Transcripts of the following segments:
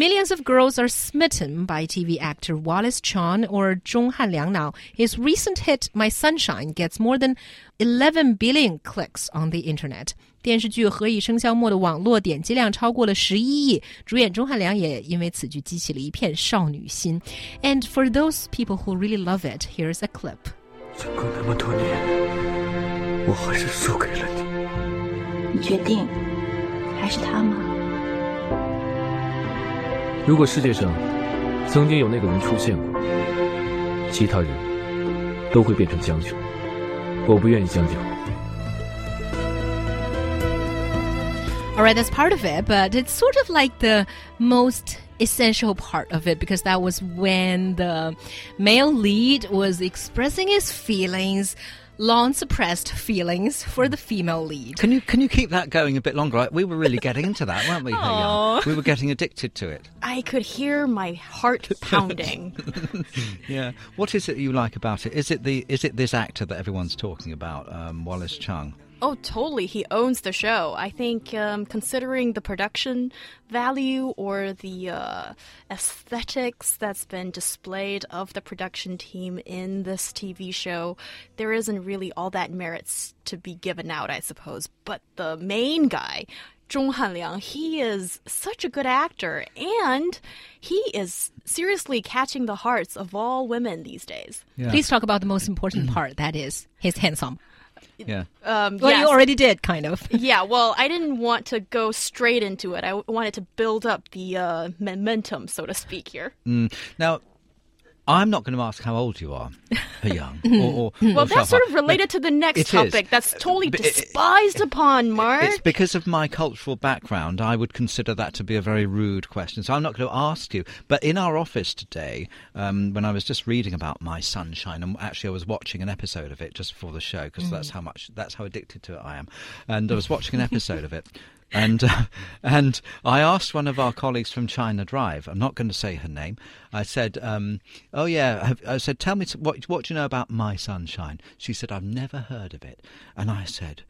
Millions of girls are smitten by TV actor Wallace Chung or Zhong Hanliang now. His recent hit My Sunshine gets more than 11 billion clicks on the internet. 电视剧《何以笙箫默》的网络点击量超过了十一亿，主演钟汉良也因为此剧激起了一片少女心。And for those people who really love it, here's a clip. 经过那么多年，我还是输给了你。你确定还是他吗？如果世界上曾经有那个人出现过，其他人都会变成将就。我不愿意将就。All right, that's part of it, but it's sort of like the most essential part of it because that was when the male lead was expressing his feelings long suppressed feelings for the female lead. Can you can you keep that going a bit longer? We were really getting into that, weren't we? We were getting addicted to it. I could hear my heart pounding. yeah. What is it you like about it? Is it the is it this actor that everyone's talking about, um, Wallace Chung? Oh, totally. He owns the show. I think, um, considering the production value or the uh, aesthetics that's been displayed of the production team in this TV show, there isn't really all that merits to be given out, I suppose. But the main guy, Zhong Hanliang, he is such a good actor, and he is seriously catching the hearts of all women these days. Yeah. Please talk about the most important part, that is his handsome. Yeah. Um, well, yes. you already did, kind of. yeah. Well, I didn't want to go straight into it. I wanted to build up the uh, momentum, so to speak, here. Mm. Now, I'm not going to ask how old you are, young. Or, or, well, or that's sort of related to the next topic. Is. That's totally despised it, upon, Mark. It's because of my cultural background. I would consider that to be a very rude question. So I'm not going to ask you. But in our office today, um, when I was just reading about My Sunshine, and actually I was watching an episode of it just before the show because mm. that's how much that's how addicted to it I am, and I was watching an episode of it. And uh, and I asked one of our colleagues from China Drive. I'm not going to say her name. I said, um, "Oh yeah," I said, "Tell me what what do you know about My Sunshine?" She said, "I've never heard of it." And I said,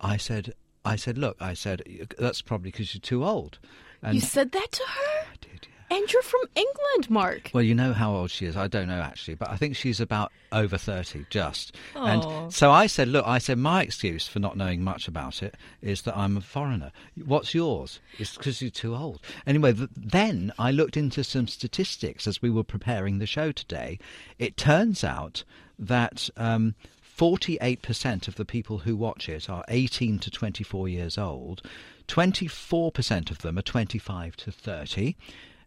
"I said." I said, look, I said, that's probably because you're too old. And you said that to her? I did, yeah. And you're from England, Mark. Well, you know how old she is. I don't know actually, but I think she's about over 30 just. Aww. And so I said, look, I said, my excuse for not knowing much about it is that I'm a foreigner. What's yours? It's because you're too old. Anyway, th- then I looked into some statistics as we were preparing the show today. It turns out that. Um, 48% of the people who watch it are 18 to 24 years old. 24% of them are 25 to 30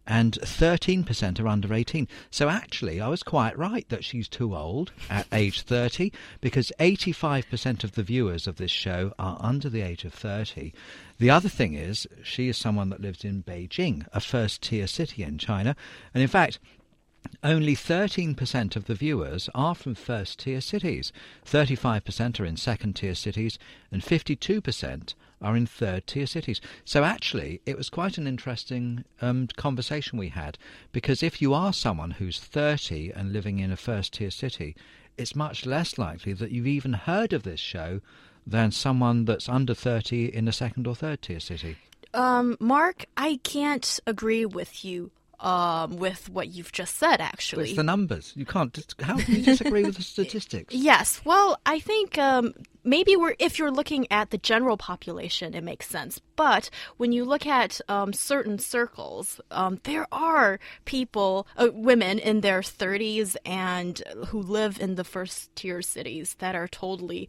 and 13% are under 18. So actually, I was quite right that she's too old at age 30 because 85% of the viewers of this show are under the age of 30. The other thing is, she is someone that lives in Beijing, a first tier city in China. And in fact, only 13% of the viewers are from first tier cities, 35% are in second tier cities, and 52% are in third tier cities. So actually, it was quite an interesting um, conversation we had because if you are someone who's 30 and living in a first tier city, it's much less likely that you've even heard of this show than someone that's under 30 in a second or third tier city. Um, Mark, I can't agree with you um, with what you've just said, actually. it's the numbers. You can't. How can you disagree with the statistics? Yes. Well, I think um, maybe we're if you're looking at the general population, it makes sense. But when you look at um, certain circles, um, there are people, uh, women in their 30s, and who live in the first tier cities that are totally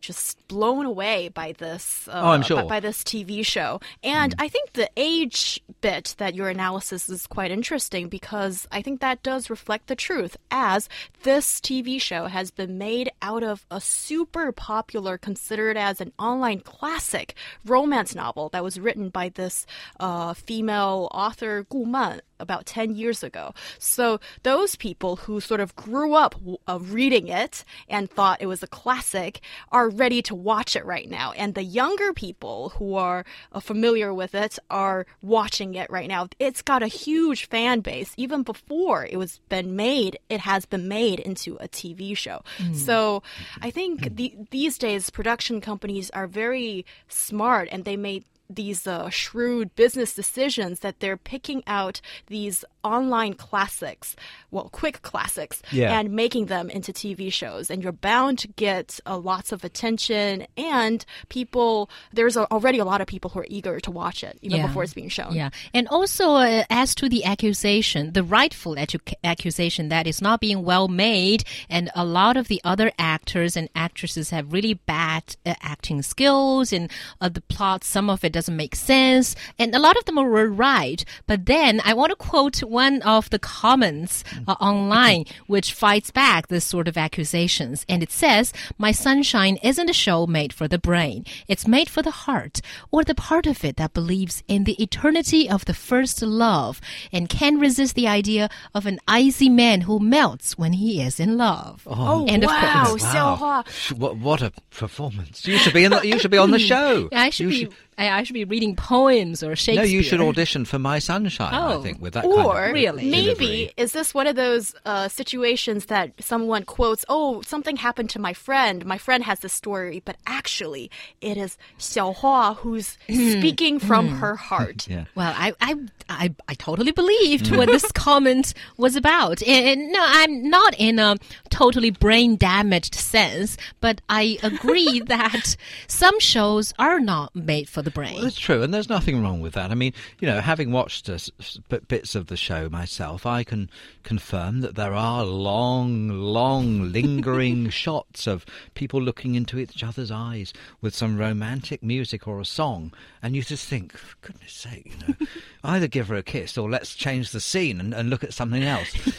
just blown away by this. Uh, oh, I'm sure. By, by, this TV show, and mm. I think the age bit that your analysis is quite interesting because I think that does reflect the truth. As this TV show has been made out of a super popular, considered as an online classic romance novel that was written by this uh, female author Gu Man about 10 years ago. So those people who sort of grew up uh, reading it and thought it was a classic are ready to watch it right now. And the younger people who are uh, familiar with it are watching it right now. It's got a huge fan base. Even before it was been made, it has been made into a TV show. So I think the, these days production companies are very smart and they made these uh, shrewd business decisions that they're picking out these online classics, well, quick classics, Yeah. and making them into TV shows. And you're bound to get uh, lots of attention, and people, there's a, already a lot of people who are eager to watch it, even Yeah. before it's being shown. Yeah. And also, uh, as to the accusation, the rightful accusation that it's not being well made, and a lot of the other actors and actresses have really bad uh, acting skills, and uh, the plot, some of it doesn't make sense, and a lot of them were right. But then I want to quote one of the comments uh, online, which fights back this sort of accusations. And it says, My Sunshine isn't a show made for the brain. It's made for the heart, or the part of it that believes in the eternity of the first love and can resist the idea of an icy man who melts when he is in love. Oh, End of wow, quote. Xiaohua. Sh- What, what a performance! You should be in. The, you should be on the show. I should You be. I, I should be reading poems or Shakespeare. No, you should audition for My Sunshine. I Oh. think with that Or kind of Really? maybe delivery. is this one of those uh, situations that someone quotes, "Oh, something happened to my friend. My friend has this story, but actually, it is Xiao Hua who's hmm. Hmm. speaking from hmm. her heart." Yeah. Well, I, I, I, I totally believed what this comment was about. And, and no, I'm not in a totally brain damaged sense, but I agree that some shows are not made for the brain. Well, that's true, and there's nothing wrong with that. I mean, you know, having watched s- s- bits of the show myself, I can confirm that there are long, long, lingering shots of people looking into each other's eyes with some romantic music or a song, and you just think, for goodness sake, you know, either give her a kiss or let's change the scene and, and look at something else,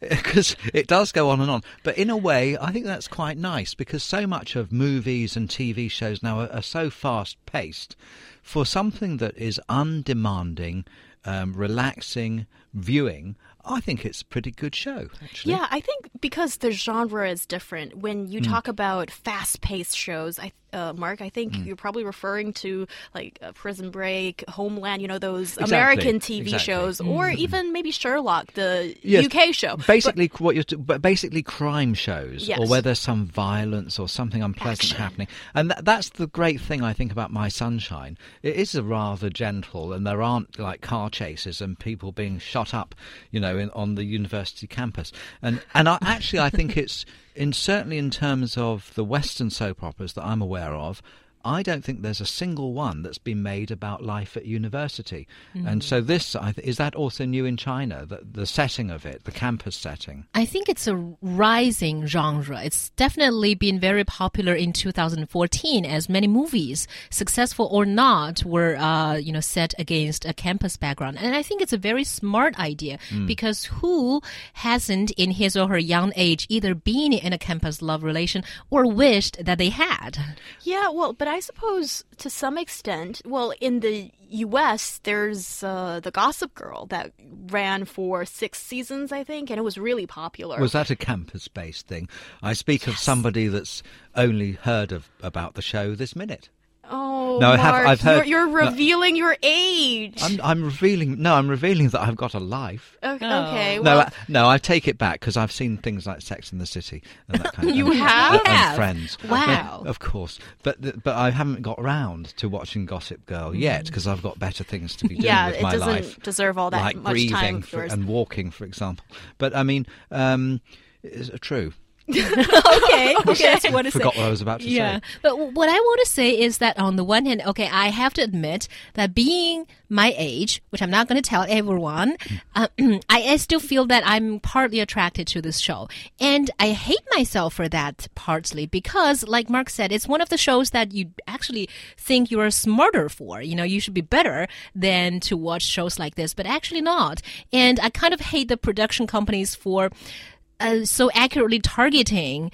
because it does go on and on. But in a way, I think that's quite nice because so much of movies and TV shows now are, are so fast paced for something that is undemanding, um, relaxing viewing, I think it's a pretty good show, actually. Yeah, I think because the genre is different. When you talk about fast-paced shows, I, uh, Mark, I think Hmm. you're probably referring to like uh, Prison Break, Homeland. You know those Exactly, American TV exactly. Shows, or even maybe Sherlock, the Yes, UK show. But- Basically, what you're, t- but basically crime shows, or Yes. where there's some violence or something unpleasant Action. happening, and tha that's the great thing I think about My Sunshine. It is a rather gentle, and there aren't like car chases and people being shot up, you know, in, on the university campus. And and I, actually, I think it's in certainly in terms of the Western soap operas that I'm aware of. I don't think there's a single one that's been made about life at university, and so this is that also new in China. The, the setting of it, the campus setting. I think it's a rising genre. It's definitely been very popular in 2014 as many movies, successful or not, were uh, you know set against a campus background. And I think it's a very smart idea because who hasn't in his or her young age either been in a campus love relation or wished that they had? Yeah, well, but I suppose to some extent, well, in the U.S., there's uh, the Gossip Girl that ran for six seasons, I think, and it was really popular. Was that a campus-based thing? I speak of somebody that's only heard of about the show this minute. Oh, No, I have- Mark, I've heard- You're, you're no. revealing your age. I'm, I'm revealing. No, I'm revealing that I've got a life. okay, Oh. okay, no, well, I, no, I take it back because I've seen things like Sex in the City and that kind of. You and, have? and, and Friends. Wow. Yeah, of course, but but I haven't got round to watching Gossip Girl yet because I've got better things to be doing yeah, with it doesn't deserve all that like much breathing time of for, yours. and walking, for example. But I mean, um, is it true? okay, okay, that's what I Forgot what I was about to yeah. say. But what I want to say is that on the one hand, okay, I have to admit that being my age, which I'm not going to tell everyone, uh, I, I still feel that I'm partly attracted to this show. And I hate myself for that partly because, like Mark said, it's one of the shows that you actually think you're smarter for. You know, you should be better than to watch shows like this, but actually not. And I kind of hate the production companies for uh, so accurately targeting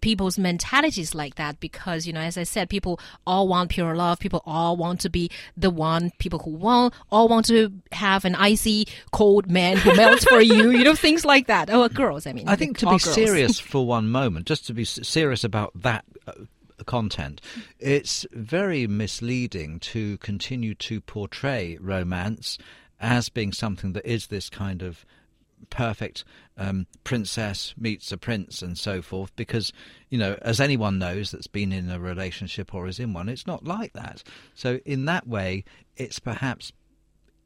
people's mentalities like that because you know, as I said, people all want pure love. People all want to be the one. People who want all want to have an icy, cold man who melts for you. You know, things like that. Oh, girls. I mean, I think to be girls. serious for one moment, just to be serious about that uh, content, it's very misleading to continue to portray romance as being something that is this kind of perfect um, princess meets a prince and so forth because you know as anyone knows that's been in a relationship or is in one it's not like that. So in that way it's perhaps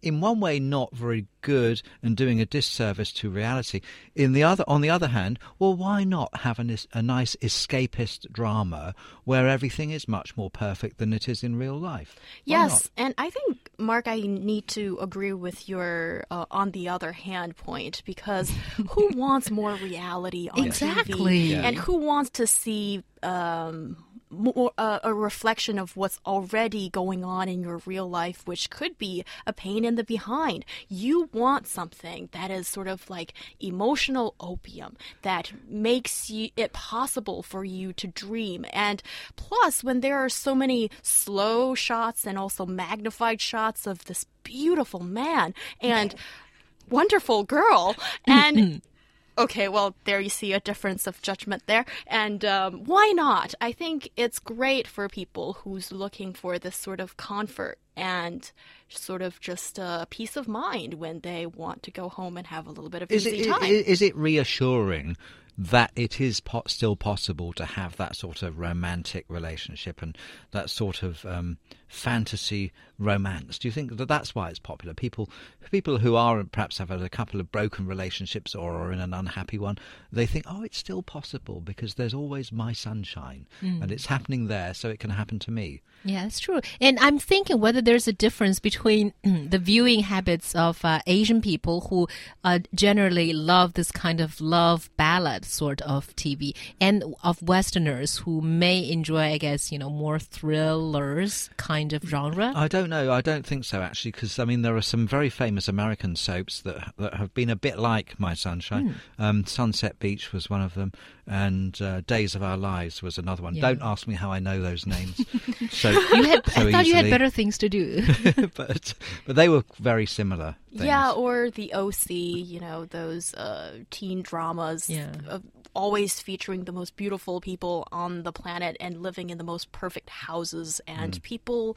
in one way not very good and doing a disservice to reality. In the other, on the other hand, well, why not have a, a nice escapist drama where everything is much more perfect than it is in real life? Why Yes, not? and I think Mark, I need to agree with your uh, on the other hand point because who wants more reality on Exactly. TV, Yeah. and who wants to see um, more uh, a reflection of what's already going on in your real life, which could be a pain in the behind. You want something that is sort of like emotional opium that makes you, it possible for you to dream. And plus, when there are so many slow shots and also magnified shots of this beautiful man and wonderful girl, and Okay, well, there you see a difference of judgment there. And um, why not? I think it's great for people who's looking for this sort of comfort and sort of just a peace of mind when they want to go home and have a little bit of Is easy it, time. i- is it reassuring that it is po- still possible to have that sort of romantic relationship and that sort of um, fantasy romance? Do you think that that's why it's popular? People, people who are perhaps have had a couple of broken relationships or are in an unhappy one, they think, oh, it's still possible because there's always my sunshine and it's happening there, so it can happen to me. Yeah, that's true. And I'm thinking whether there's a difference between the viewing habits of uh, Asian people who uh, generally love this kind of love ballad sort of TV and of Westerners who may enjoy, I guess, you know, more thrillers kind of genre. I don't know. I don't think so actually, because I mean there are some very famous American soaps that that have been a bit like My Sunshine. Hmm. Um, Sunset Beach was one of them, and uh, Days of Our Lives was another one. Yeah. Don't ask me how I know those names. so you had, so I thought you had better things to do. but but they were very similar. Things. Yeah, or the OC, you know, those uh, teen dramas, Yeah. uh, always featuring the most beautiful people on the planet and living in the most perfect houses. And Mm. people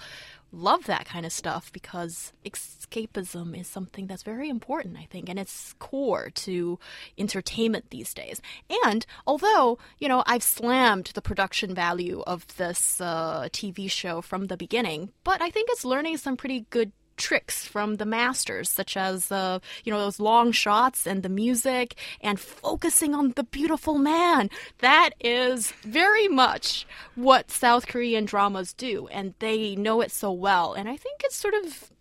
love that kind of stuff because escapism is something that's very important, I think, and it's core to entertainment these days. And although, you know, I've slammed the production value of this uh, TV show from the beginning, but I think it's learning some pretty good tricks from the masters, such as uh, you know those long shots and the music, and focusing on the beautiful man. That is very much what South Korean dramas do, and they know it so well. And I think it's sort of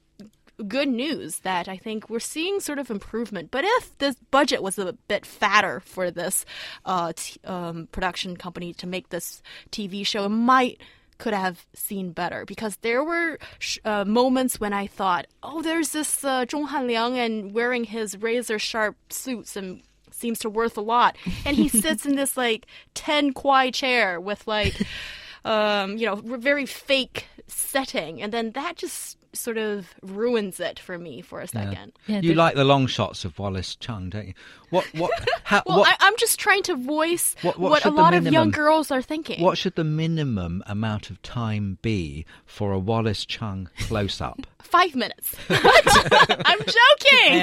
good news that I think we're seeing sort of improvement. But if this budget was a bit fatter for this uh, t- um, production company to make this TV show, it might could have seen better. Because there were sh- uh, moments when I thought, oh, there's this uh, Zhong Hanliang and wearing his razor sharp suits and seems to worth a lot, and he sits in this like ten kwai chair with like, um, you know, very fake setting, and then that just sort of ruins it for me for a second. Yeah, you like the long shots of Wallace Chung, don't you? What what how, Well, what I, I'm just trying to voice What- what, what a should the lot of young girls are thinking. what should the minimum amount of time be for a Wallace Chung close up? Five minutes. What? I'm joking.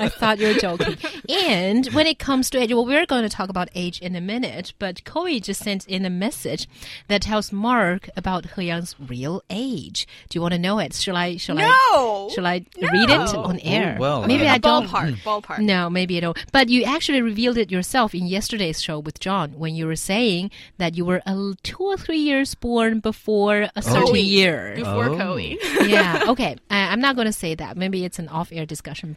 I thought you were joking. And when it comes to age, well, we're going to talk about age in a minute, but Koi just sent in a message that tells Mark about He Yang's real age. Do you want to know it? Shall I? Shall I? No. Shall I read it on air? Oh, well, maybe uh, I don't. Ballpark. Ballpark. No, maybe I don't. But you actually revealed it yourself in yesterday's show with John when you were saying that you were a l- two or three years born before a certain Koei. year. Before Oh. Koei. yeah. Okay. I, I'm not going to say that. Maybe it's an off-air discussion.